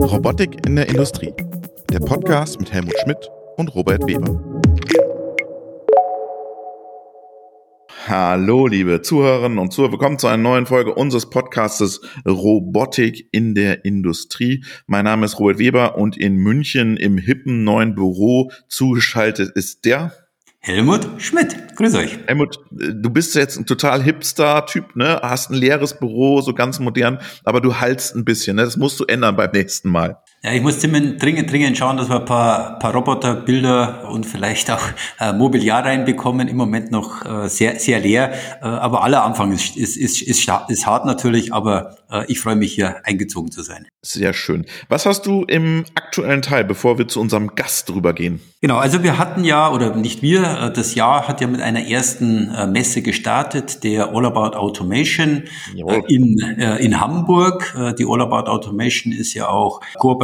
Robotik in der Industrie. Der Podcast mit Helmut Schmidt und Robert Weber. Hallo, liebe Zuhörerinnen und Zuhörer. Willkommen zu einer neuen Folge unseres Podcastes Robotik in der Industrie. Mein Name ist Robert Weber und in München im hippen neuen Büro zugeschaltet ist der Helmut Schmidt. Grüß euch. Helmut, du bist jetzt ein total Hipster-Typ, ne? Hast ein leeres Büro, so ganz modern, aber du haltst ein bisschen, ne? Das musst du ändern beim nächsten Mal. Ja, ich muss dringend, dringend schauen, dass wir ein paar, paar Roboterbilder und vielleicht auch äh, Mobiliar reinbekommen. Im Moment noch äh, sehr, sehr leer. Äh, aber aller Anfang ist, ist, ist, ist, ist hart natürlich, aber äh, ich freue mich hier eingezogen zu sein. Sehr schön. Was hast du im aktuellen Teil, bevor wir zu unserem Gast drüber gehen? Genau, also wir hatten ja, oder nicht wir, äh, das Jahr hat ja mit einer ersten äh, Messe gestartet, der All About Automation Jawohl. in, in Hamburg. Die All About Automation ist ja auch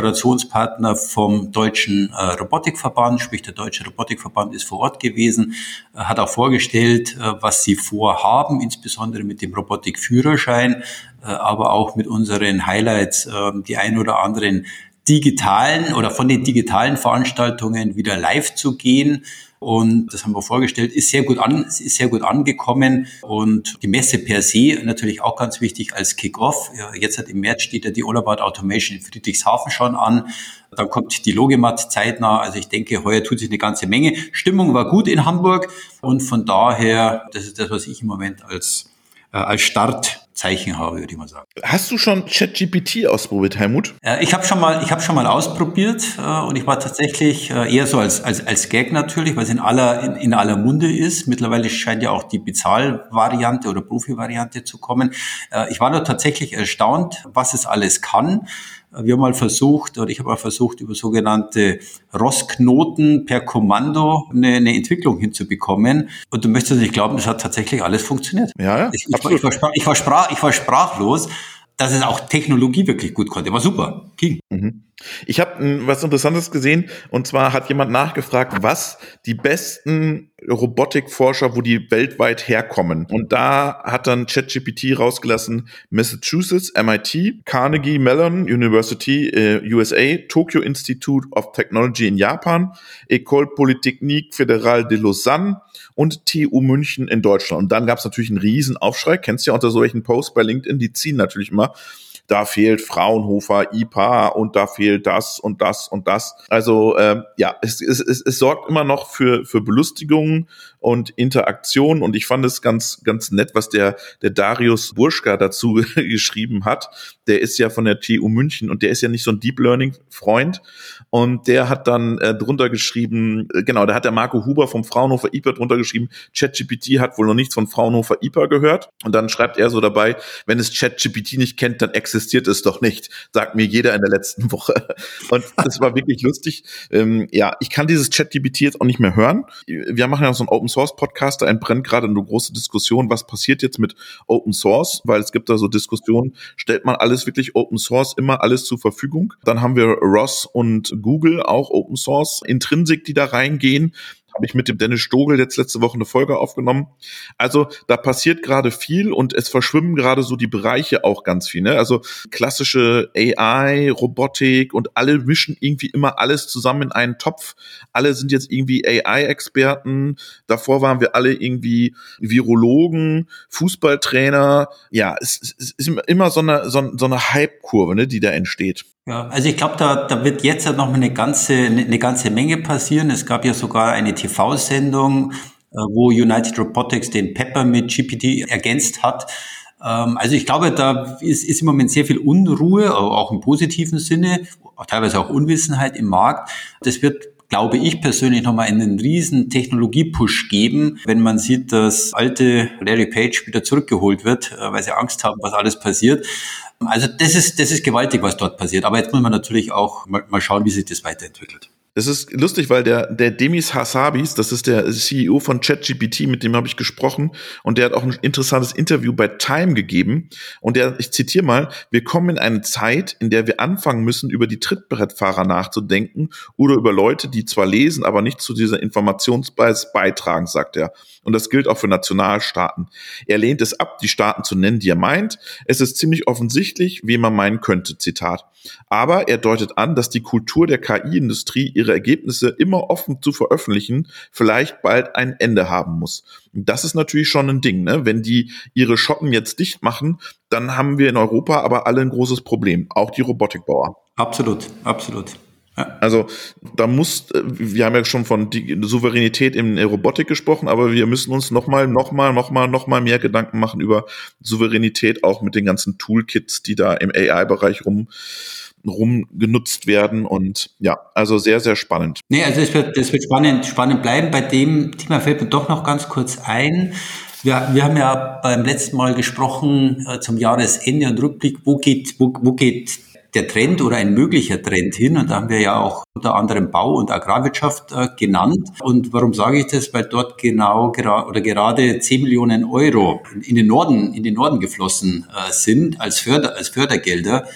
Kooperationspartner vom Deutschen Robotikverband, sprich der Deutsche Robotikverband ist vor Ort gewesen, hat auch vorgestellt, was sie vorhaben, insbesondere mit dem Robotikführerschein, aber auch mit unseren Highlights, die ein oder anderen digitalen oder von den digitalen Veranstaltungen wieder live zu gehen. Und das haben wir vorgestellt, ist sehr gut an, ist sehr gut angekommen. Und die Messe per se natürlich auch ganz wichtig als Kick-Off. Jetzt hat im März steht ja die All About Automation in Friedrichshafen schon an. Dann kommt die Logimat zeitnah. Also ich denke, heuer tut sich eine ganze Menge. Stimmung war gut in Hamburg. Und von daher, das ist das, was ich im Moment als, äh, als Start Zeichen habe, würde ich mal sagen. Hast du schon ChatGPT ausprobiert, Helmut? Äh, ich habe schon mal, ich habe schon mal ausprobiert äh, und ich war tatsächlich äh, eher so als als als Gag natürlich, weil es in aller in, in aller Munde ist. Mittlerweile scheint ja auch die Bezahlvariante oder Profi-Variante zu kommen. Äh, ich war nur tatsächlich erstaunt, was es alles kann. Wir haben mal versucht, oder ich habe mal versucht, über sogenannte ROS-Knoten per Kommando eine, eine, Entwicklung hinzubekommen. Und du möchtest nicht glauben, das hat tatsächlich alles funktioniert. Ja, ja. Ich, ich, ich, war, ich, war, sprach, ich war sprachlos, dass es auch Technologie wirklich gut konnte. War super. Ging. Mhm. Ich habe was Interessantes gesehen und zwar hat jemand nachgefragt, was die besten Robotikforscher, wo die weltweit herkommen. Und da hat dann ChatGPT rausgelassen Massachusetts, MIT, Carnegie Mellon University, äh, USA, Tokyo Institute of Technology in Japan, École Polytechnique Fédérale de Lausanne und TU München in Deutschland. Und dann gab es natürlich einen riesen Aufschrei. Kennst du ja unter solchen Posts bei LinkedIn, die ziehen natürlich immer da fehlt Fraunhofer, IPA und da fehlt das und das und das. Also äh, ja, es, es, es, es sorgt immer noch für, für Belustigung und Interaktion und ich fand es ganz, ganz nett, was der, der Darius Burschka dazu geschrieben hat. Der ist ja von der TU München und der ist ja nicht so ein Deep Learning Freund und der hat dann äh, drunter geschrieben, äh, genau, da hat der Marco Huber vom Fraunhofer IPA drunter geschrieben, ChatGPT hat wohl noch nichts von Fraunhofer IPA gehört und dann schreibt er so dabei, wenn es ChatGPT nicht kennt, dann existiert existiert es doch nicht, sagt mir jeder in der letzten Woche. Und das war wirklich lustig. Ähm, ja, ich kann dieses ChatGPT jetzt auch nicht mehr hören. Wir machen ja so einen Open Source Podcast, da entbrennt gerade eine große Diskussion, was passiert jetzt mit Open Source, weil es gibt da so Diskussionen, stellt man alles wirklich Open Source, immer alles zur Verfügung. Dann haben wir Ross und Google auch Open Source, Intrinsic, die da reingehen habe ich mit dem Dennis Stogel jetzt letzte Woche eine Folge aufgenommen. Also da passiert gerade viel und es verschwimmen gerade so die Bereiche auch ganz viel. Ne? Also klassische AI, Robotik und alle mischen irgendwie immer alles zusammen in einen Topf. Alle sind jetzt irgendwie AI-Experten. Davor waren wir alle irgendwie Virologen, Fußballtrainer. Ja, es, es ist immer so eine, so, so eine Hype-Kurve, ne, die da entsteht. Ja, also ich glaube, da, da wird jetzt noch eine ganze, eine ganze Menge passieren. Es gab ja sogar eine TV-Sendung, äh, wo United Robotics den Pepper mit GPT ergänzt hat. Ähm, also ich glaube, da ist, ist im Moment sehr viel Unruhe, auch im positiven Sinne, teilweise auch Unwissenheit im Markt. Das wird glaube ich persönlich nochmal einen riesen Technologie-Push geben, wenn man sieht, dass alte Larry Page wieder zurückgeholt wird, äh, weil sie Angst haben, was alles passiert. Also das ist, das ist gewaltig, was dort passiert. Aber jetzt muss man natürlich auch mal, mal schauen, wie sich das weiterentwickelt. Es ist lustig, weil der, der Demis Hassabis, das ist der CEO von ChatGPT, mit dem habe ich gesprochen, und der hat auch ein interessantes Interview bei Time gegeben. Und der, ich zitiere mal, wir kommen in eine Zeit, in der wir anfangen müssen, über die Trittbrettfahrer nachzudenken oder über Leute, die zwar lesen, aber nicht zu dieser Informationsbeis beitragen, sagt er. Und das gilt auch für Nationalstaaten. Er lehnt es ab, die Staaten zu nennen, die er meint. Es ist ziemlich offensichtlich, wie man meinen könnte, Zitat. Aber er deutet an, dass die Kultur der KI-Industrie ihre Ergebnisse immer offen zu veröffentlichen vielleicht bald ein Ende haben muss. Das ist natürlich schon ein Ding, ne? Wenn die ihre Shoppen jetzt dicht machen, dann haben wir in Europa aber alle ein großes Problem, auch die Robotikbauer. Absolut, absolut. Also da muss, wir haben ja schon von Souveränität in der Robotik gesprochen, aber wir müssen uns nochmal, nochmal, nochmal, nochmal mehr Gedanken machen über Souveränität auch mit den ganzen Toolkits, die da im AI-Bereich rum rumgenutzt werden und ja, also sehr, sehr spannend. Nee, also es wird, es wird spannend, spannend bleiben. Bei dem Thema fällt mir doch noch ganz kurz ein. Wir, wir haben ja beim letzten Mal gesprochen äh, zum Jahresende und Rückblick, wo geht, wo, wo geht der Trend oder ein möglicher Trend hin. Und da haben wir ja auch unter anderem Bau- und Agrarwirtschaft äh, genannt. Und warum sage ich das? Weil dort genau gera oder gerade 10 Millionen Euro in, in, den Norden, in den Norden geflossen äh, sind als, Förder, als Fördergelder.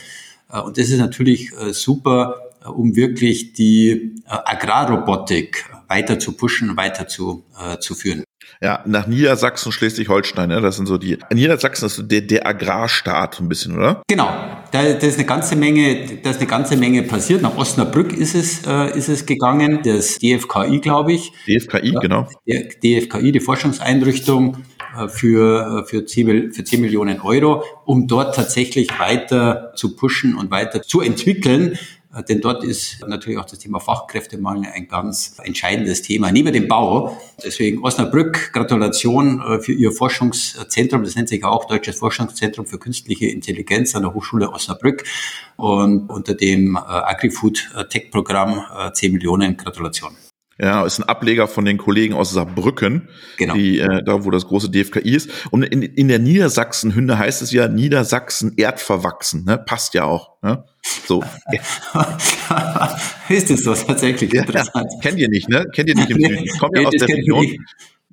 Äh, und das ist natürlich äh, super, äh, um wirklich die Agrarrobotik weiter zu pushen, weiter zu, äh, zu führen. Ja, nach Niedersachsen, Schleswig-Holstein, ne? das sind so die. Niedersachsen ist so der, der Agrarstaat ein bisschen, oder? Genau, da, da ist eine ganze Menge, da ist eine ganze Menge passiert. Nach Osnabrück ist es, äh, ist es gegangen, das DFKI, glaube ich. DFKI, genau. Der DFKI, die Forschungseinrichtung für, äh, für, 10, für 10 Millionen Euro, um dort tatsächlich weiter zu pushen und weiter zu entwickeln. Äh, denn dort ist natürlich auch das Thema Fachkräftemangel ein ganz entscheidendes Thema, neben dem Bau. Deswegen Osnabrück, Gratulation äh, für Ihr Forschungszentrum. Das nennt sich auch Deutsches Forschungszentrum für künstliche Intelligenz an der Hochschule Osnabrück. Und unter dem äh, AgriFood Tech Programm 10 Millionen Gratulation. Ja, ist ein Ableger von den Kollegen aus Saarbrücken, genau. die, äh, da wo das große DFKI ist. Und in, in der Niedersachsen-Hymne heißt es ja Niedersachsen erdverwachsen, ne? Passt ja auch. Ne? So. ist es so tatsächlich ja, interessant. Kennt ihr nicht, ne? Kennt ihr nicht im Süden? Kommt ja aus der Region.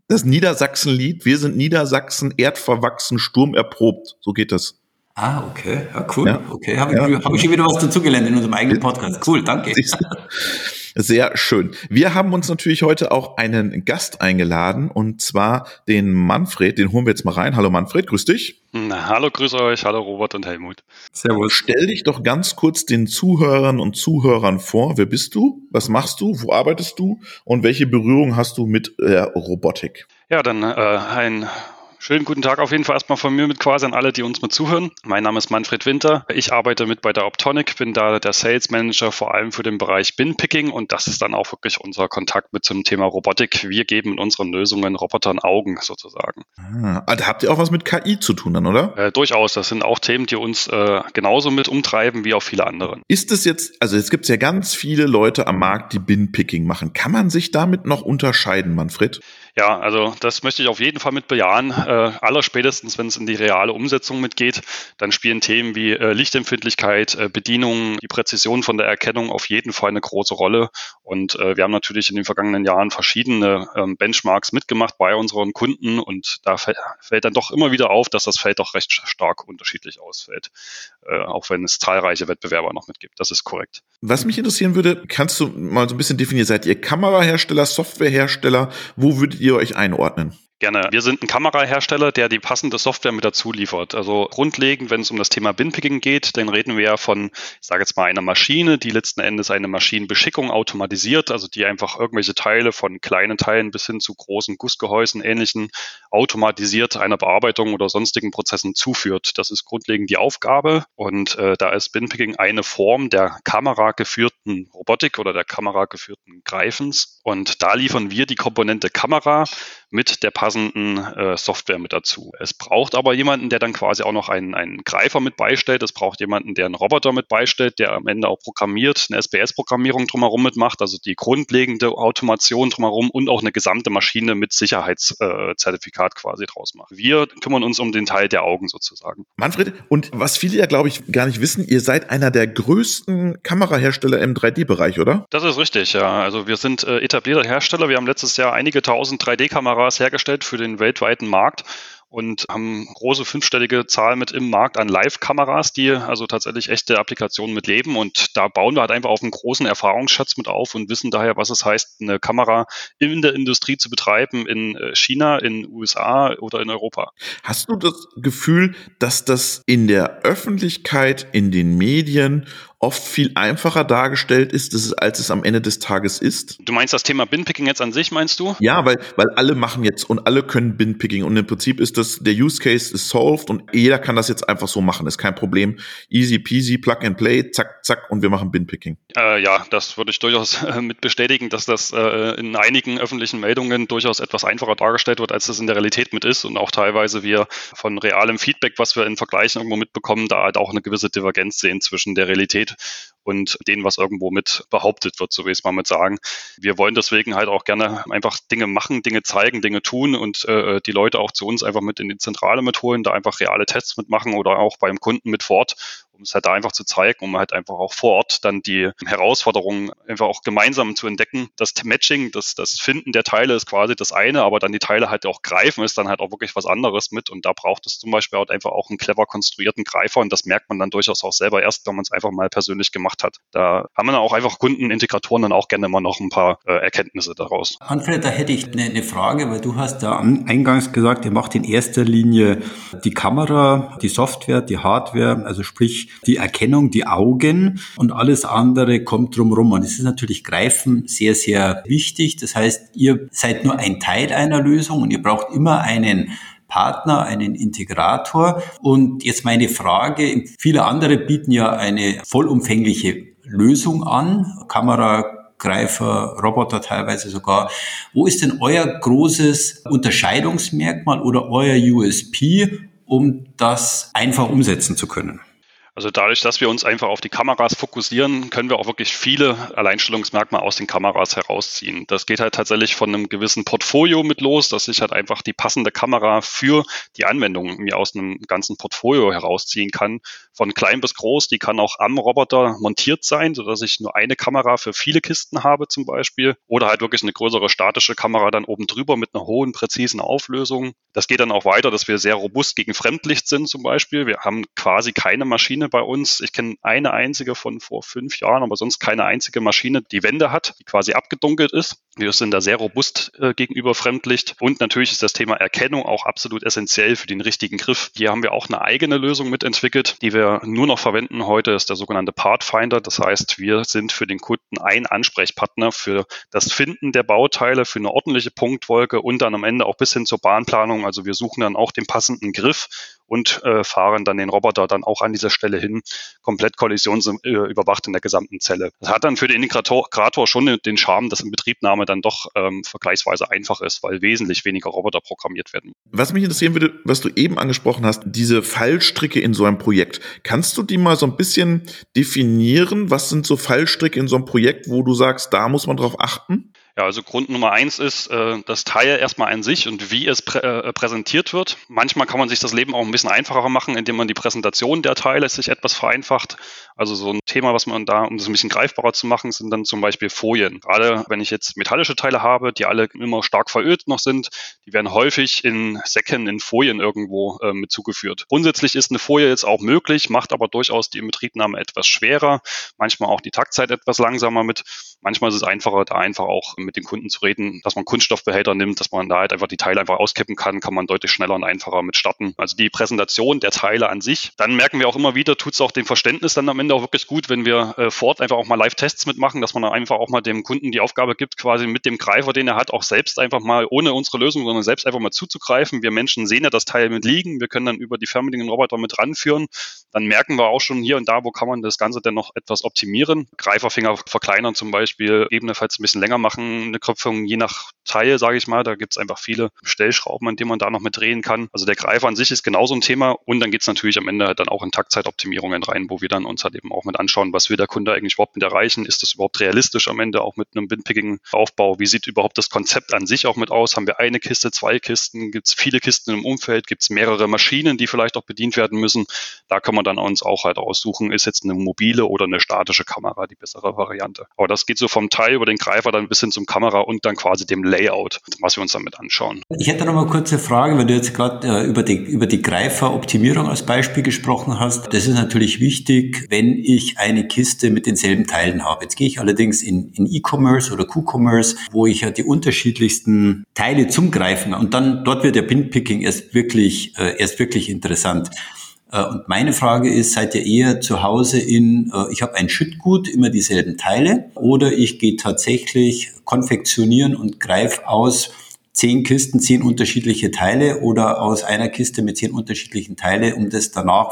Das Niedersachsen-Lied, wir sind Niedersachsen erdverwachsen, sturmerprobt. So geht das. Ah, okay. Ja, cool. Ja. Okay, habe ich, ja. hab ich hier wieder was dazugelernt in unserem eigenen Podcast. Cool, danke. Sehr schön. Wir haben uns natürlich heute auch einen Gast eingeladen und zwar den Manfred. Den holen wir jetzt mal rein. Hallo Manfred, grüß dich. Na, hallo, grüß euch. Hallo Robert und Helmut. Servus. Stell dich doch ganz kurz den Zuhörern und Zuhörern vor. Wer bist du? Was machst du? Wo arbeitest du? Und welche Berührung hast du mit äh, Robotik? Ja, dann äh, ein Schönen guten Tag auf jeden Fall erstmal von mir mit quasi an alle, die uns mal zuhören. Mein Name ist Manfred Winter. Ich arbeite mit bei der Optonic, bin da der Sales Manager vor allem für den Bereich Bin-Picking und das ist dann auch wirklich unser Kontakt mit zum Thema Robotik. Wir geben in unseren Lösungen Robotern Augen sozusagen. Ah, also habt ihr auch was mit KI zu tun dann, oder? Äh, durchaus. Das sind auch Themen, die uns äh, genauso mit umtreiben wie auch viele andere. Ist es jetzt, also jetzt gibt es ja ganz viele Leute am Markt, die Bin-Picking machen. Kann man sich damit noch unterscheiden, Manfred? Ja, also das möchte ich auf jeden Fall mit bejahen. Äh, allerspätestens, wenn es in die reale Umsetzung mitgeht, dann spielen Themen wie äh, Lichtempfindlichkeit, äh, Bedienung, die Präzision von der Erkennung auf jeden Fall eine große Rolle. Und äh, wir haben natürlich in den vergangenen Jahren verschiedene ähm, Benchmarks mitgemacht bei unseren Kunden und da fällt, dann doch immer wieder auf, dass das Feld doch recht stark unterschiedlich ausfällt, äh, auch wenn es zahlreiche Wettbewerber noch mitgibt. Das ist korrekt. Was mich interessieren würde, kannst du mal so ein bisschen definieren, seid ihr Kamerahersteller, Softwarehersteller? Wo würdet ihr euch einordnen? Gerne. Wir sind ein Kamerahersteller, der die passende Software mit dazu liefert. Also grundlegend, wenn es um das Thema Binpicking geht, dann reden wir ja von, ich sage jetzt mal, einer Maschine, die letzten Endes eine Maschinenbeschickung automatisiert, also die einfach irgendwelche Teile von kleinen Teilen bis hin zu großen Gussgehäusen, ähnlichen, automatisiert einer Bearbeitung oder sonstigen Prozessen zuführt. Das ist grundlegend die Aufgabe und äh, da ist Binpicking eine Form der kamerageführten Robotik oder der kamerageführten Greifens und da liefern wir die Komponente Kamera mit der passenden äh, Software mit dazu. Es braucht aber jemanden, der dann quasi auch noch einen, einen Greifer mit beistellt. Es braucht jemanden, der einen Roboter mit beistellt, der am Ende auch programmiert, eine SPS-Programmierung drumherum mitmacht, also die grundlegende Automation drumherum und auch eine gesamte Maschine mit Sicherheitszertifikat äh, quasi draus macht. Wir kümmern uns um den Teil der Augen sozusagen. Manfred, und was viele ja, glaube ich, gar nicht wissen, ihr seid einer der größten Kamerahersteller im 3D-Bereich, oder? Das ist richtig, ja. Also wir sind äh, etablierter Hersteller. Wir haben letztes Jahr einige tausend 3D-Kameras hergestellt für den weltweiten Markt und haben große fünfstellige Zahl mit im Markt an Live-Kameras, die also tatsächlich echte Applikationen mit leben. Und da bauen wir halt einfach auf einen großen Erfahrungsschatz mit auf und wissen daher, was es heißt, eine Kamera in der Industrie zu betreiben in äh, China, in USA oder in Europa. Hast du das Gefühl, dass das in der Öffentlichkeit, in den Medien oft viel einfacher dargestellt ist, als es am Ende des Tages ist. Du meinst das Thema Binpicking jetzt an sich, meinst du? Ja, weil, weil alle machen jetzt und alle können Binpicking und im Prinzip ist das, der Use Case ist solved und jeder kann das jetzt einfach so machen, ist kein Problem. Easy peasy, plug and play, zack, zack und wir machen Binpicking. Äh, ja, das würde ich durchaus äh, mit bestätigen, dass das äh, in einigen öffentlichen Meldungen durchaus etwas einfacher dargestellt wird, als es in der Realität mit ist und auch teilweise wir von realem Feedback, was wir in Vergleichen irgendwo mitbekommen, da halt auch eine gewisse Divergenz sehen zwischen der Realität steht und denen, was irgendwo mit behauptet wird, so wie ich es mal mit sagen. Wir wollen deswegen halt auch gerne einfach Dinge machen, Dinge zeigen, Dinge tun und äh, die Leute auch zu uns einfach mit in die Zentrale mitholen, da einfach reale Tests mitmachen oder auch beim Kunden mit vor Ort um es halt da einfach zu zeigen, um halt einfach auch vor Ort dann die Herausforderungen einfach auch gemeinsam zu entdecken. Das Matching, das, das Finden der Teile ist quasi das eine, aber dann die Teile halt auch greifen ist dann halt auch wirklich was anderes mit und da braucht es zum Beispiel halt einfach auch einen clever konstruierten Greifer und das merkt man dann durchaus auch selber erst, wenn man es einfach mal persönlich gemacht hat. Da haben dann auch einfach Kundenintegratoren dann auch gerne immer noch ein paar äh, Erkenntnisse daraus. Manfred, da hätte ich eine, eine Frage, weil du hast da eingangs gesagt, ihr macht in erster Linie die Kamera, die Software, die Hardware, also sprich die Erkennung, die Augen und alles andere kommt drumherum. Und es ist natürlich Greifen sehr, sehr wichtig. Das heißt, ihr seid nur ein Teil einer Lösung und ihr braucht immer einen Partner, einen Integrator. Und jetzt meine Frage, viele andere bieten ja eine vollumfängliche Lösung an, Kamera, Greifer, Roboter teilweise sogar. Wo ist denn euer großes Unterscheidungsmerkmal oder euer USP, um das einfach umsetzen zu können? Also dadurch, dass wir uns einfach auf die Kameras fokussieren, können wir auch wirklich viele Alleinstellungsmerkmale aus den Kameras herausziehen. Das geht halt tatsächlich von einem gewissen Portfolio mit los, dass ich halt einfach die passende Kamera für die Anwendung mir aus einem ganzen Portfolio herausziehen kann. Von klein bis groß, die kann auch am Roboter montiert sein, sodass ich nur eine Kamera für viele Kisten habe zum Beispiel. Oder halt wirklich eine größere statische Kamera dann oben drüber mit einer hohen, präzisen Auflösung. Das geht dann auch weiter, dass wir sehr robust gegen Fremdlicht sind zum Beispiel. Wir haben quasi keine Maschine bei uns. Ich kenne eine einzige von vor fünf Jahren, aber sonst keine einzige Maschine, die Wände hat, die quasi abgedunkelt ist. Wir sind da sehr robust äh, gegenüber Fremdlicht. Und natürlich ist das Thema Erkennung auch absolut essentiell für den richtigen Griff. Hier haben wir auch eine eigene Lösung mitentwickelt, die wir nur noch verwenden heute, ist der sogenannte Pathfinder. Das heißt, wir sind für den Kunden ein Ansprechpartner für das Finden der Bauteile, für eine ordentliche Punktwolke und dann am Ende auch bis hin zur Bahnplanung. Also wir suchen dann auch den passenden Griff und äh, fahren dann den Roboter dann auch an dieser Stelle hin, komplett kollisionsüberwacht in der gesamten Zelle. Das hat dann für den Integrator schon den Charme, dass in Betriebnahme dann doch ähm, vergleichsweise einfach ist, weil wesentlich weniger Roboter programmiert werden. Was mich interessieren würde, was du eben angesprochen hast, diese Fallstricke in so einem Projekt. Kannst du die mal so ein bisschen definieren? Was sind so Fallstricke in so einem Projekt, wo du sagst, da muss man drauf achten? Ja, also Grund Nummer eins ist äh, das Teil erstmal an sich und wie es prä äh, präsentiert wird. Manchmal kann man sich das Leben auch ein bisschen einfacher machen, indem man die Präsentation der Teile sich etwas vereinfacht. Also so ein Thema, was man da, um das ein bisschen greifbarer zu machen, sind dann zum Beispiel Folien. Gerade wenn ich jetzt metallische Teile habe, die alle immer stark verölt noch sind, die werden häufig in Säcken, in Folien irgendwo äh, mit zugeführt. Grundsätzlich ist eine Folie jetzt auch möglich, macht aber durchaus die Inbetriebnahme etwas schwerer, manchmal auch die Taktzeit etwas langsamer mit. Manchmal ist es einfacher, da einfach auch mit den Kunden zu reden, dass man Kunststoffbehälter nimmt, dass man da halt einfach die Teile einfach auskippen kann, kann man deutlich schneller und einfacher mit starten. Also die Präsentation der Teile an sich. Dann merken wir auch immer wieder, tut es auch dem Verständnis dann am Ende auch wirklich gut, wenn wir äh, fort einfach auch mal Live-Tests mitmachen, dass man dann einfach auch mal dem Kunden die Aufgabe gibt, quasi mit dem Greifer, den er hat, auch selbst einfach mal ohne unsere Lösung, sondern selbst einfach mal zuzugreifen. Wir Menschen sehen ja das Teil mit liegen. Wir können dann über die förmlichen Roboter mit ranführen. Dann merken wir auch schon hier und da, wo kann man das Ganze denn noch etwas optimieren. Greiferfinger verkleinern zum Beispiel, gegebenenfalls ein bisschen länger machen, eine Kröpfung je nach Teil, sage ich mal. Da gibt es einfach viele Stellschrauben, an denen man da noch mit drehen kann. Also der Greifer an sich ist genauso ein Thema und dann geht es natürlich am Ende dann auch in Taktzeitoptimierungen rein, wo wir dann uns halt eben auch mit anschauen, was will der Kunde eigentlich überhaupt mit erreichen? Ist das überhaupt realistisch am Ende auch mit einem Binpicking-Aufbau? Wie sieht überhaupt das Konzept an sich auch mit aus? Haben wir eine Kiste, zwei Kisten? Gibt es viele Kisten im Umfeld? Gibt es mehrere Maschinen, die vielleicht auch bedient werden müssen? Da kann man dann uns auch halt aussuchen, ist jetzt eine mobile oder eine statische Kamera die bessere Variante. Aber das geht so vom Teil über den Greifer dann bis hin zum Kamera und dann quasi dem Layout, was wir uns damit anschauen. Ich hätte noch mal eine kurze Frage, wenn du jetzt gerade äh, über die, über die Greiferoptimierung als Beispiel gesprochen hast. Das ist natürlich wichtig, wenn ich eine Kiste mit denselben Teilen habe. Jetzt gehe ich allerdings in, in E-Commerce oder Q-Commerce, wo ich ja die unterschiedlichsten Teile zum Greifen und dann dort wird der Pinpicking erst wirklich, äh, erst wirklich interessant. Äh, und meine Frage ist, seid ihr eher zu Hause in, äh, ich habe ein Schüttgut, immer dieselben Teile, oder ich gehe tatsächlich konfektionieren und greife aus zehn Kisten, zehn unterschiedliche Teile oder aus einer Kiste mit zehn unterschiedlichen Teile, um das danach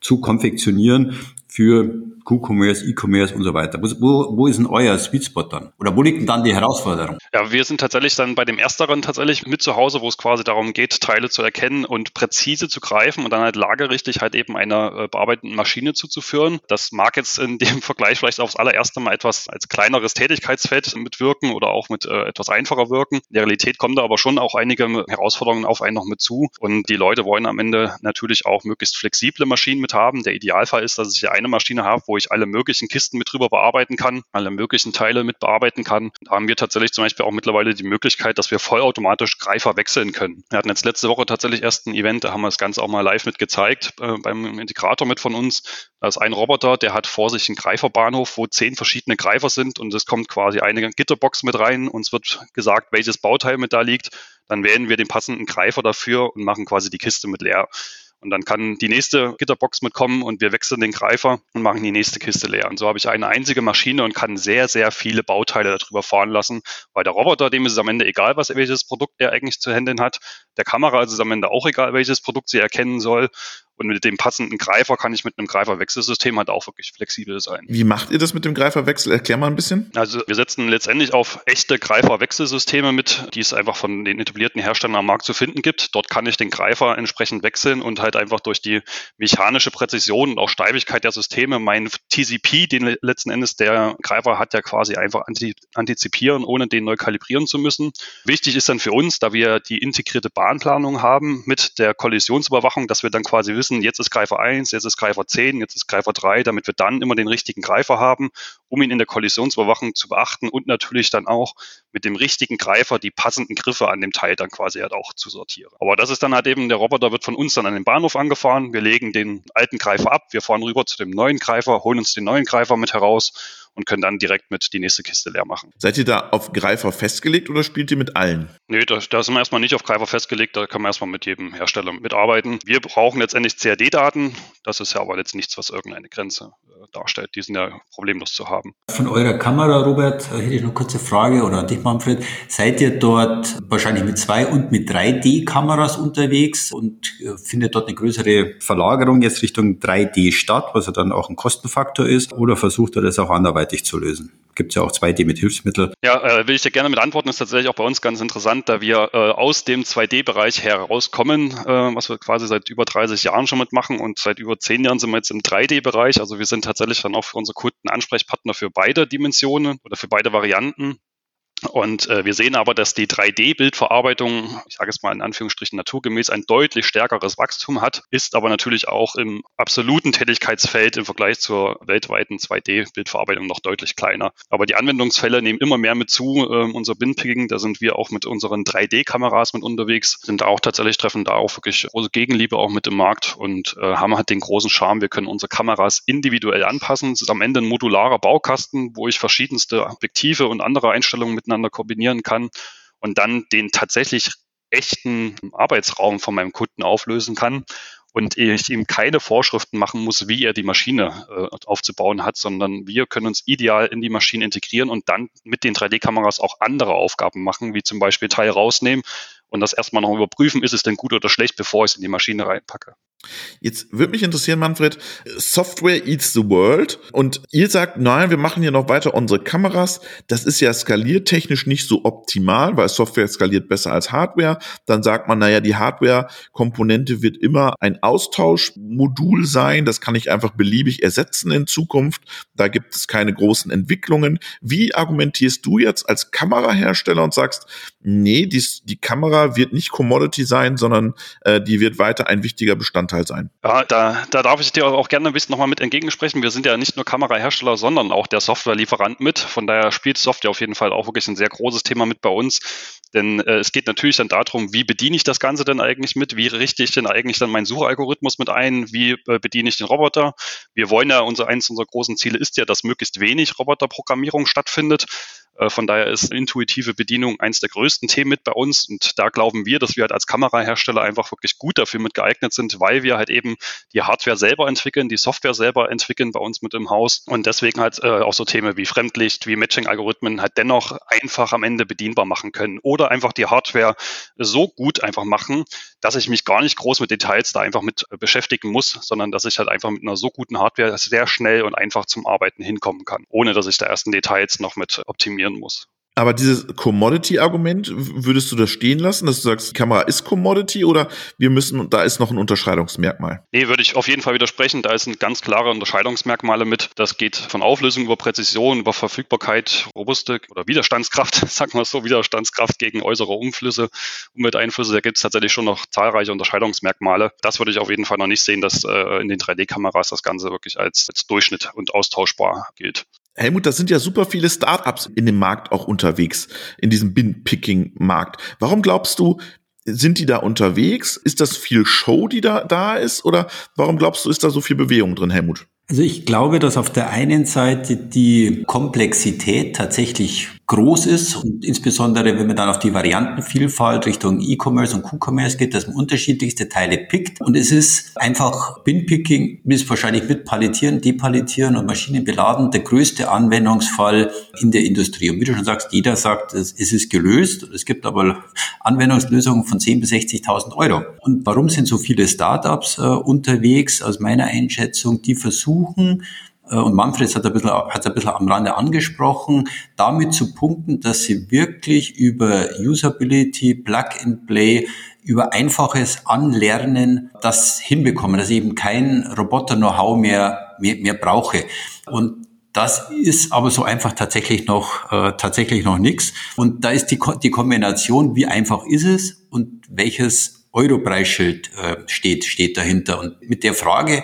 zu konfektionieren für Q-Commerce, E-Commerce und so weiter. Wo, wo ist denn euer Sweet Spot dann? Oder wo liegt denn dann die Herausforderung? Ja, wir sind tatsächlich dann bei dem Ersteren tatsächlich mit zu Hause, wo es quasi darum geht, Teile zu erkennen und präzise zu greifen und dann halt lagerrichtig halt eben einer äh, bearbeitenden Maschine zuzuführen. Das mag jetzt in dem Vergleich vielleicht aufs allererste Mal etwas als kleineres Tätigkeitsfeld mitwirken oder auch mit äh, etwas einfacher wirken. In der Realität kommen da aber schon auch einige Herausforderungen auf einen noch mit zu und die Leute wollen am Ende natürlich auch möglichst flexible Maschinen mit haben. Der Idealfall ist, dass ich hier eine Maschine habe, wo ich alle möglichen Kisten mit drüber bearbeiten kann, alle möglichen Teile mit bearbeiten kann. Da haben wir tatsächlich zum Beispiel auch mittlerweile die Möglichkeit, dass wir vollautomatisch Greifer wechseln können. Wir hatten jetzt letzte Woche tatsächlich erst ein Event, da haben wir das Ganze auch mal live mit gezeigt, äh, beim Integrator mit von uns. Da ist ein Roboter, der hat vor sich einen Greiferbahnhof, wo zehn verschiedene Greifer sind und es kommt quasi eine Gitterbox mit rein. Uns wird gesagt, welches Bauteil mit da liegt. Dann wählen wir den passenden Greifer dafür und machen quasi die Kiste mit leer. Und dann kann die nächste Gitterbox mitkommen und wir wechseln den Greifer und machen die nächste Kiste leer. Und so habe ich eine einzige Maschine und kann sehr, sehr viele Bauteile darüber fahren lassen, weil der Roboter, dem ist es am Ende egal, was welches Produkt er eigentlich zu handeln hat. Der Kamera ist es am Ende auch egal, welches Produkt sie erkennen soll. Und mit dem passenden Greifer kann ich mit einem Greiferwechselsystem halt auch wirklich flexibel sein. Wie macht ihr das mit dem Greiferwechsel? Erklär mal ein bisschen. Also wir setzen letztendlich auf echte Greiferwechselsysteme mit, die es einfach von den etablierten Herstellern am Markt zu finden gibt. Dort kann ich den Greifer entsprechend wechseln und halt einfach durch die mechanische Präzision und auch Steifigkeit der Systeme mein TCP, den letzten Endes der Greifer hat ja quasi einfach antizipieren, ohne den neu kalibrieren zu müssen. Wichtig ist dann für uns, da wir die integrierte Bahnplanung haben mit der Kollisionsüberwachung, dass wir dann quasi wissen, jetzt ist Greifer 1, jetzt ist Greifer 10, jetzt ist Greifer 3, damit wir dann immer den richtigen Greifer haben, um ihn in der Kollisionsüberwachung zu beachten und natürlich dann auch mit dem richtigen Greifer die passenden Griffe an dem Teil dann quasi halt auch zu sortieren. Aber das ist dann halt eben, der Roboter wird von uns dann an den Bahnhof angefahren, wir legen den alten Greifer ab, wir fahren rüber zu dem neuen Greifer, holen uns den neuen Greifer mit heraus und können dann direkt mit die nächste Kiste leer machen. Seid ihr da auf Greifer festgelegt oder spielt ihr mit allen? Nee, da, da sind wir erstmal nicht auf Greifer festgelegt, da kann man erstmal mit jedem Hersteller mitarbeiten. Wir brauchen letztendlich CAD-Daten, das ist ja aber jetzt nichts, was irgendeine Grenze darstellt. Die sind ja problemlos zu haben. Von eurer Kamera, Robert, hätte ich noch eine kurze Frage oder an dich, Manfred. Seid ihr dort wahrscheinlich mit zwei und mit 3D-Kameras unterwegs und äh, findet dort eine größere Verlagerung jetzt Richtung 3D statt, was ja dann auch ein Kostenfaktor ist? Oder versucht ihr das auch anderweitig zu lösen? Gibt es ja auch 2D mit Hilfsmittel. Ja, äh, will ich dir gerne mit antworten. ist tatsächlich auch bei uns ganz interessant, da wir äh, aus dem 2D-Bereich herauskommen, äh, was wir quasi seit über 30 Jahren schon mitmachen und seit über 10 Jahren sind wir jetzt im 3D-Bereich. Also wir sind tatsächlich dann auch für unsere Kunden Ansprechpartner für beide Dimensionen oder für beide Varianten. Und äh, wir sehen aber, dass die 3D-Bildverarbeitung, ich sage es mal in Anführungsstrichen naturgemäß, ein deutlich stärkeres Wachstum hat, ist aber natürlich auch im absoluten Tätigkeitsfeld im Vergleich zur weltweiten 2D-Bildverarbeitung noch deutlich kleiner. Aber die Anwendungsfälle nehmen immer mehr mit zu. Äh, unser Binpicking, da sind wir auch mit unseren 3D-Kameras mit unterwegs, sind da auch tatsächlich, treffen da auch wirklich große Gegenliebe auch mit dem Markt und äh, haben halt den großen Charme, wir können unsere Kameras individuell anpassen. Es ist am Ende ein modularer Baukasten, wo ich verschiedenste Objektive und andere Einstellungen miteinander miteinander kombinieren kann und dann den tatsächlich echten Arbeitsraum von meinem Kunden auflösen kann und ich ihm keine Vorschriften machen muss, wie er die Maschine äh, aufzubauen hat, sondern wir können uns ideal in die Maschine integrieren und dann mit den 3D-Kameras auch andere Aufgaben machen, wie zum Beispiel Teil rausnehmen und das erstmal noch überprüfen, ist es denn gut oder schlecht, bevor ich es in die Maschine reinpacke. Jetzt würde mich interessieren, Manfred, Software eats the world und ihr sagt, nein, wir machen hier noch weiter unsere Kameras. Das ist ja skaliertechnisch nicht so optimal, weil Software skaliert besser als Hardware. Dann sagt man, naja, die Hardware-Komponente wird immer ein Austauschmodul sein. Das kann ich einfach beliebig ersetzen in Zukunft. Da gibt es keine großen Entwicklungen. Wie argumentierst du jetzt als Kamerahersteller und sagst, nee, dies, die Kamera wird nicht Commodity sein, sondern äh, die wird weiter ein wichtiger Bestandteil sein. Ja, da, da darf ich dir auch gerne ein bisschen nochmal mit entgegensprechen. Wir sind ja nicht nur Kamerahersteller, sondern auch der Softwarelieferant mit. Von daher spielt Software auf jeden Fall auch wirklich ein sehr großes Thema mit bei uns. Denn äh, es geht natürlich dann darum, wie bediene ich das Ganze denn eigentlich mit? Wie richte ich denn eigentlich dann meinen Suchalgorithmus mit ein? Wie äh, bediene ich den Roboter? Wir wollen ja, unser, eins unserer großen Ziele ist ja, dass möglichst wenig Roboterprogrammierung stattfindet. Äh, von daher ist intuitive Bedienung eins der größten Themen mit bei uns. Und da glauben wir, dass wir halt als Kamerahersteller einfach wirklich gut dafür mit geeignet sind, weil wir halt eben die Hardware selber entwickeln, die Software selber entwickeln bei uns mit im Haus und deswegen halt äh, auch so Themen wie Fremdlicht, wie Matching-Algorithmen halt dennoch einfach am Ende bedienbar machen können oder einfach die Hardware so gut einfach machen, dass ich mich gar nicht groß mit Details da einfach mit äh, beschäftigen muss, sondern dass ich halt einfach mit einer so guten Hardware sehr schnell und einfach zum Arbeiten hinkommen kann, ohne dass ich da ersten Details noch mit optimieren muss. Aber dieses Commodity-Argument, würdest du das stehen lassen, dass du sagst, die Kamera ist Commodity oder wir müssen, da ist noch ein Unterscheidungsmerkmal? Nee, würde ich auf jeden Fall widersprechen. Da ist ein ganz klare Unterscheidungsmerkmale mit. Das geht von Auflösung über Präzision, über Verfügbarkeit, Robuste oder Widerstandskraft, sagen wir so, Widerstandskraft gegen äußere Umflüsse, Umwelteinflüsse. Da gibt es tatsächlich schon noch zahlreiche Unterscheidungsmerkmale. Das würde ich auf jeden Fall noch nicht sehen, dass äh, in den 3D-Kameras das Ganze wirklich als, als Durchschnitt und austauschbar gilt. Helmut, da sind ja super viele Startups in dem Markt auch unterwegs, in diesem Bin-Picking-Markt. Warum glaubst du, sind die da unterwegs? Ist das viel Show, die da da ist? Oder warum glaubst du, ist da so viel Bewegung drin, Helmut? Also ich glaube, dass auf der einen Seite die Komplexität tatsächlich groß ist und insbesondere wenn man dann auf die Variantenvielfalt Richtung E-Commerce und Q-Commerce geht, dass man unterschiedlichste Teile pickt und es ist einfach Bin-Picking ist wahrscheinlich mit Palettieren, Depalettieren und Maschinen beladen der größte Anwendungsfall in der Industrie. Und wie du schon sagst, jeder sagt, es ist gelöst. Es gibt aber Anwendungslösungen von 10.000 bis 60.000 Euro. Und warum sind so viele Startups äh, unterwegs? Aus meiner Einschätzung, die versuchen, und Manfred hat ein bisschen, hat ein bisschen am Rande angesprochen, damit zu punkten, dass sie wirklich über Usability, Plug and Play, über einfaches Anlernen das hinbekommen, dass ich eben kein Roboter-Know-how mehr, mehr, mehr brauche. Und das ist aber so einfach tatsächlich noch äh, tatsächlich noch nichts. Und da ist die, die Kombination, wie einfach ist es und welches Europreisschild äh, steht steht dahinter. Und mit der Frage äh,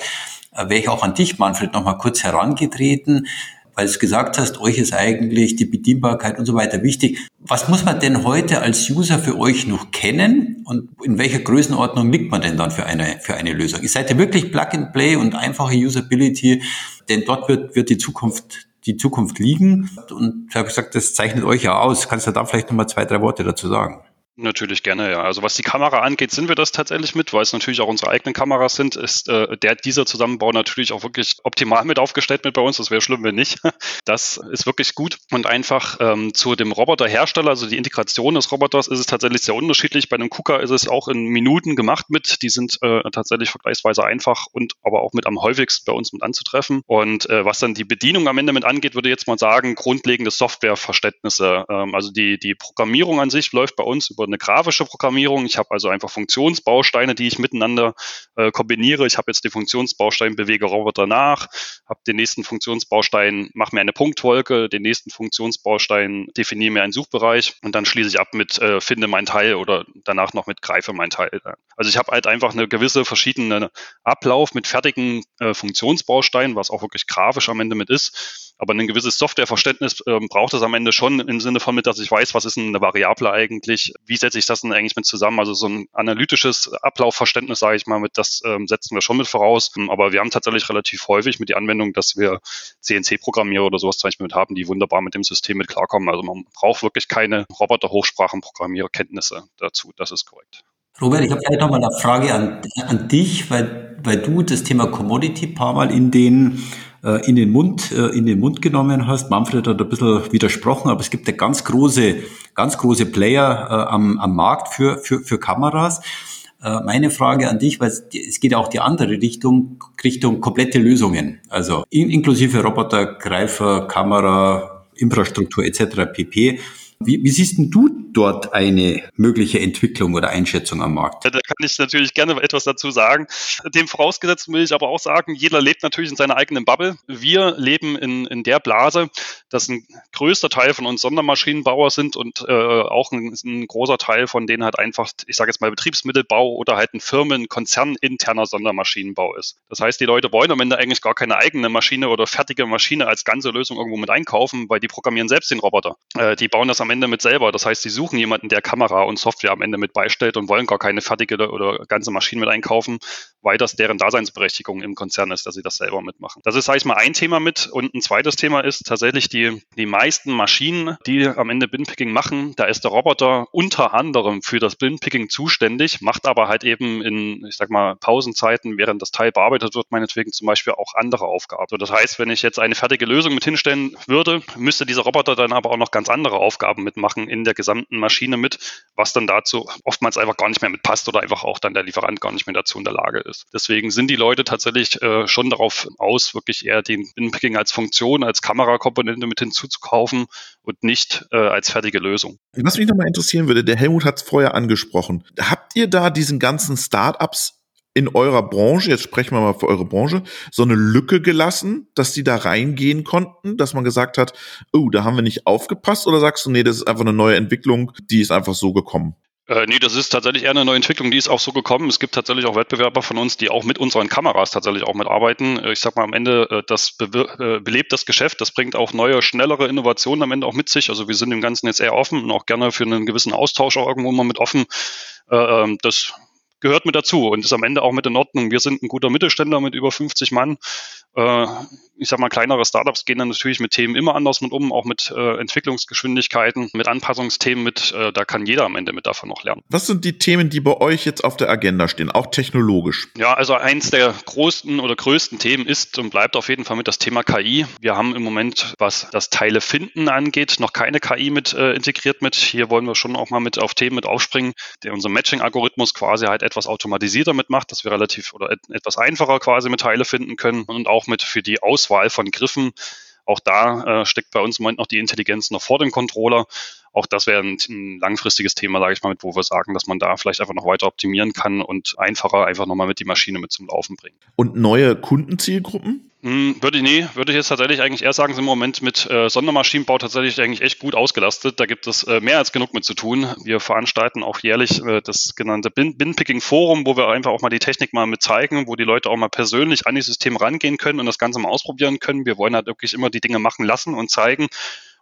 wäre ich auch an dich, Manfred, nochmal kurz herangetreten, weil du gesagt hast, euch ist eigentlich die Bedienbarkeit und so weiter wichtig. Was muss man denn heute als User für euch noch kennen und in welcher Größenordnung liegt man denn dann für eine, für eine Lösung? Ihr seid ja wirklich Plug and Play und einfache Usability, denn dort wird, wird die Zukunft die Zukunft liegen. Und ich habe gesagt, das zeichnet euch ja aus. Kannst du da vielleicht nochmal zwei, drei Worte dazu sagen? Natürlich gerne, ja. Also was die Kamera angeht, sind wir das tatsächlich mit, weil es natürlich auch unsere eigenen Kameras sind, ist äh, der dieser Zusammenbau natürlich auch wirklich optimal mit aufgestellt mit bei uns. Das wäre schlimm, wenn nicht. Das ist wirklich gut. Und einfach ähm, zu dem Roboterhersteller, also die Integration des Roboters, ist es tatsächlich sehr unterschiedlich. Bei einem KUKA ist es auch in Minuten gemacht mit. Die sind äh, tatsächlich vergleichsweise einfach und aber auch mit am häufigsten bei uns mit anzutreffen. Und äh, was dann die Bedienung am Ende mit angeht, würde ich jetzt mal sagen, grundlegende Softwareverständnisse. Ähm, also die, die Programmierung an sich läuft bei uns über eine grafische Programmierung. Ich habe also einfach Funktionsbausteine, die ich miteinander äh, kombiniere. Ich habe jetzt den Funktionsbaustein bewege Roboter nach, habe den nächsten Funktionsbaustein, mache mir eine Punktwolke, den nächsten Funktionsbaustein definiere mir einen Suchbereich und dann schließe ich ab mit äh, finde mein Teil oder danach noch mit greife mein Teil. Also ich habe halt einfach eine gewisse verschiedene Ablauf mit fertigen äh, Funktionsbausteinen, was auch wirklich grafisch am Ende mit ist aber ein gewisses Softwareverständnis äh, braucht es am Ende schon im Sinne von mit, dass ich weiß, was ist eine Variable eigentlich, wie setze ich das denn eigentlich mit zusammen. Also so ein analytisches Ablaufverständnis, sage ich mal, mit das ähm, setzen wir schon mit voraus. Aber wir haben tatsächlich relativ häufig mit die Anwendung, dass wir CNC-Programmierer oder sowas zum Beispiel mit haben, die wunderbar mit dem System mit klarkommen. Also man braucht wirklich keine Roboter-Hochsprachenprogrammiererkenntnisse dazu. Das ist korrekt. Robert, ich habe vielleicht nochmal eine Frage an, an dich, weil, weil du das Thema Commodity paar Mal in den in den Mund, äh, in den Mund genommen hast. Manfred hat ein bisschen widersprochen, aber es gibt ja ganz große, ganz große Player äh, am, am Markt für, für, für Kameras. Meine Frage an dich, weil es geht auch die andere Richtung, Richtung komplette Lösungen. Also in, inklusive Roboter, Greifer, Kamera, Infrastruktur etc. pp. Wie, wie siehst denn du dort eine mögliche Entwicklung oder Einschätzung am Markt? Da kann ich natürlich gerne etwas dazu sagen. Dem vorausgesetzt will ich aber auch sagen, jeder lebt natürlich in seiner eigenen Bubble. Wir leben in, in der Blase, dass ein größter Teil von uns Sondermaschinenbauer sind und äh, auch ein, ein, großer Teil von denen halt einfach, ich sage jetzt mal Betriebsmittelbau oder halt ein Firmen, Konzern interner Sondermaschinenbau ist. Das heißt, die Leute wollen am Ende eigentlich gar keine eigene Maschine oder fertige Maschine als ganze Lösung irgendwo mit einkaufen, weil die programmieren selbst den Roboter. Äh, die bauen das am Ende mit selber. Das heißt, sie suchen jemanden, der Kamera und Software am Ende mit beistellt und wollen gar keine fertige oder ganze Maschine mit einkaufen, weil das deren Daseinsberechtigung im Konzern ist, dass sie das selber mitmachen. Das ist, sage ich mal, ein Thema mit. Und ein zweites Thema ist tatsächlich die, die meisten Maschinen, die am Ende Binpicking machen. Da ist der Roboter unter anderem für das Binpicking zuständig, macht aber halt eben in, ich sag mal, Pausenzeiten, während das Teil bearbeitet wird, meinetwegen zum Beispiel auch andere Aufgaben. So, das heißt, wenn ich jetzt eine fertige Lösung mit hinstellen würde, müsste dieser Roboter dann aber auch noch ganz andere Aufgaben mitmachen in der gesamten Maschine mit, was dann dazu oftmals einfach gar nicht mehr mitpasst oder einfach auch dann der Lieferant gar nicht mehr dazu in der Lage ist. Deswegen sind die Leute tatsächlich äh, schon darauf aus, wirklich eher den Binpicking als Funktion, als Kamerakomponente mit hinzuzukaufen und nicht äh, als fertige Lösung. Was mich nochmal interessieren würde, der Helmut hat es vorher angesprochen. Habt ihr da diesen ganzen Startups in eurer Branche, jetzt sprechen wir mal für eure Branche, so eine Lücke gelassen, dass die da reingehen konnten, dass man gesagt hat, oh, da haben wir nicht aufgepasst? Oder sagst du, nee, das ist einfach eine neue Entwicklung, die ist einfach so gekommen? Äh, nee, das ist tatsächlich eher eine neue Entwicklung, die ist auch so gekommen. Es gibt tatsächlich auch Wettbewerber von uns, die auch mit unseren Kameras tatsächlich auch mitarbeiten. Äh, ich sag mal, am Ende, äh, das be äh, belebt das Geschäft, das bringt auch neue, schnellere Innovationen am Ende auch mit sich. Also wir sind dem Ganzen jetzt eher offen und auch gerne für einen gewissen Austausch auch irgendwo mal mit offen. Äh, ähm, das gehört mit dazu und ist am Ende auch mit in Ordnung. Wir sind ein guter Mittelständler mit über 50 Mann. Äh, ich sag mal, kleinere Startups gehen dann natürlich mit Themen immer anders mit um, auch mit äh, Entwicklungsgeschwindigkeiten, mit Anpassungsthemen mit. Äh, da kann jeder am Ende mit davon noch lernen. Was sind die Themen, die bei euch jetzt auf der Agenda stehen, auch technologisch? Ja, also eins der großen oder größten Themen ist und bleibt auf jeden Fall mit das Thema KI. Wir haben im Moment, was das Teile finden angeht, noch keine KI mit äh, integriert mit. Hier wollen wir schon auch mal mit auf Themen mit aufspringen, der unser Matching-Algorithmus quasi halt etwas automatisierter mitmacht, dass wir relativ oder et etwas einfacher quasi mit Teile finden können und auch mit für die Auswahl von Griffen. Auch da äh, steckt bei uns im Moment noch die Intelligenz noch vor dem Controller. Auch das wäre ein, ein langfristiges Thema, sage ich mal, mit, wo wir sagen, dass man da vielleicht einfach noch weiter optimieren kann und einfacher einfach nochmal mit die Maschine mit zum Laufen bringen. Und neue Kundenzielgruppen? Hm, würde ich nee, würde ich jetzt tatsächlich eigentlich eher sagen, sind im Moment mit äh, Sondermaschinenbau tatsächlich eigentlich echt gut ausgelastet. Da gibt es äh, mehr als genug mit zu tun. Wir veranstalten auch jährlich äh, das genannte Bin-Picking Forum, wo wir einfach auch mal die Technik mal mit zeigen, wo die Leute auch mal persönlich an die Systeme rangehen können und das Ganze mal ausprobieren können. Wir wollen halt wirklich immer die Dinge machen lassen und zeigen.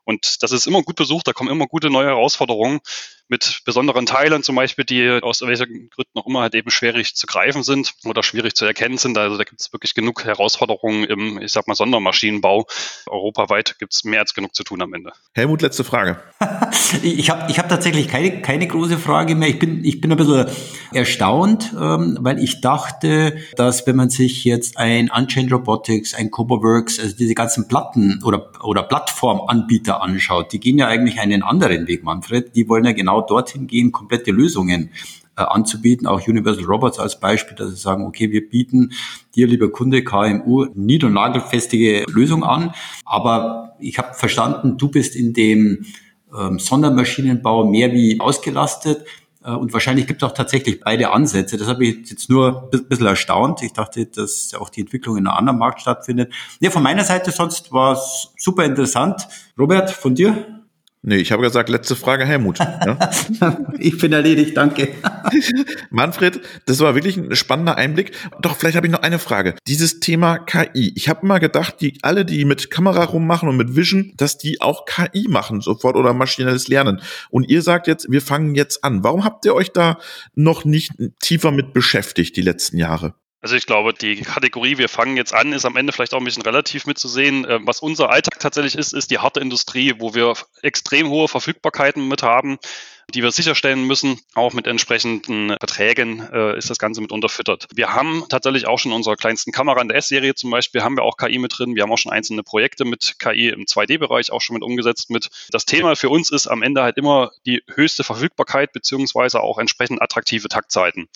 Und das ist immer gut besucht, da kommen immer gute neue Herausforderungen mit besonderen Teilen zum Beispiel, die aus welchen Gründen auch immer halt eben schwierig zu greifen sind oder schwierig zu erkennen sind. Also da gibt es wirklich genug Herausforderungen im, ich sag mal, Sondermaschinenbau. Europaweit gibt es mehr als genug zu tun am Ende. Helmut, letzte Frage. ich habe ich hab tatsächlich keine, keine große Frage mehr. Ich bin, ich bin ein bisschen erstaunt, ähm, weil ich dachte, dass wenn man sich jetzt ein Unchained Robotics, ein CoboWorks, also diese ganzen Platten oder, oder Plattformanbieter anschaut, die gehen ja eigentlich einen anderen Weg, Manfred. Die wollen ja genau genau dorthin gehen, komplette Lösungen äh, anzubieten, auch Universal Robots als Beispiel, dass sie sagen, okay, wir bieten dir, lieber Kunde, KMU, nied- und nagelfestige Lösung an. Aber ich habe verstanden, du bist in dem ähm, Sondermaschinenbau mehr wie ausgelastet. Äh, und wahrscheinlich gibt es auch tatsächlich beide Ansätze. Das habe ich jetzt nur ein bisschen erstaunt. Ich dachte, dass auch die Entwicklung in einem anderen Markt stattfindet. Ja, von meiner Seite sonst war es super interessant. Robert, von dir? Nee, ich habe gesagt, letzte Frage, Helmut. Ja? ich bin erledigt, danke. Manfred, das war wirklich ein spannender Einblick. Doch, vielleicht habe ich noch eine Frage. Dieses Thema KI. Ich habe immer gedacht, die alle, die mit Kamera rummachen und mit Vision, dass die auch KI machen sofort oder maschinelles Lernen. Und ihr sagt jetzt, wir fangen jetzt an. Warum habt ihr euch da noch nicht tiefer mit beschäftigt die letzten Jahre? Also ich glaube, die Kategorie, wir fangen jetzt an, ist am Ende vielleicht auch ein bisschen relativ mitzusehen. Ähm, was unser Alltag tatsächlich ist, ist die harte Industrie, wo wir extrem hohe Verfügbarkeiten mit haben, die wir sicherstellen müssen. Auch mit entsprechenden Verträgen äh, ist das Ganze mit unterfüttert. Wir haben tatsächlich auch schon in unserer kleinsten Kamera in der S-Serie zum Beispiel, haben wir auch KI mit drin. Wir haben auch schon einzelne Projekte mit KI im 2D-Bereich auch schon mit umgesetzt mit. Das Thema für uns ist am Ende halt immer die höchste Verfügbarkeit beziehungsweise auch entsprechend attraktive Taktzeiten.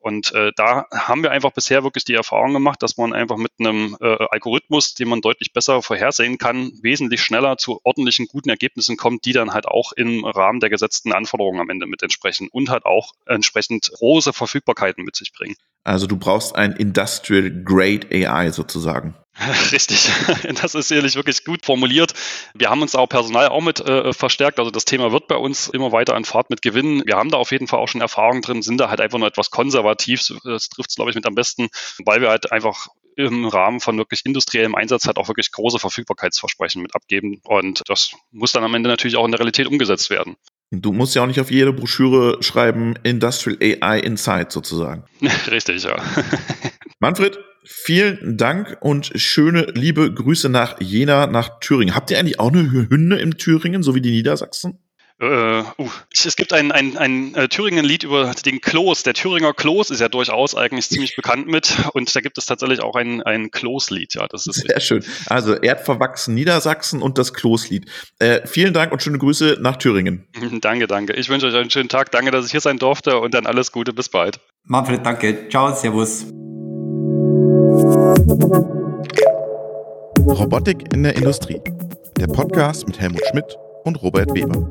Und äh, da haben wir einfach bisher wirklich die Erfahrung gemacht, dass man einfach mit einem äh, Algorithmus, den man deutlich besser vorhersehen kann, wesentlich schneller zu ordentlichen, guten Ergebnissen kommt, die dann halt auch im Rahmen der gesetzten Anforderungen am Ende mit entsprechen und halt auch entsprechend große Verfügbarkeiten mit sich bringen. Also du brauchst ein Industrial Grade AI sozusagen. Richtig, das ist sicherlich wirklich gut formuliert. Wir haben uns auch Personal auch mit äh, verstärkt. Also das Thema wird bei uns immer weiter an Fahrt mit gewinnen. Wir haben da auf jeden Fall auch schon Erfahrung drin, sind da halt einfach nur etwas konservativ. Das trifft es, glaube ich, mit am besten, weil wir halt einfach im Rahmen von wirklich industriellem Einsatz halt auch wirklich große Verfügbarkeitsversprechen mit abgeben. Und das muss dann am Ende natürlich auch in der Realität umgesetzt werden. Du musst ja auch nicht auf jede Broschüre schreiben, Industrial AI Insight sozusagen. Richtig, ja. Manfred, vielen Dank und schöne liebe Grüße nach Jena, nach Thüringen. Habt ihr eigentlich auch eine Hymne in Thüringen, so wie die Niedersachsen? Äh, uh, es gibt ein, ein, ein äh, Thüringen-Lied über den Kloß. Der Thüringer Kloß ist ja durchaus eigentlich ziemlich bekannt mit und da gibt es tatsächlich auch ein, ein Kloßlied. Ja, das ist sehr richtig. schön. Also Erdverwachsen Niedersachsen und das Kloßlied. Äh, vielen Dank und schöne Grüße nach Thüringen. danke, danke. Ich wünsche euch einen schönen Tag. Danke, dass ich hier sein durfte und dann alles Gute. Bis bald. Manfred, danke. Ciao, Servus. Robotik in der Industrie. Der Podcast mit Helmut Schmidt und Robert Weber.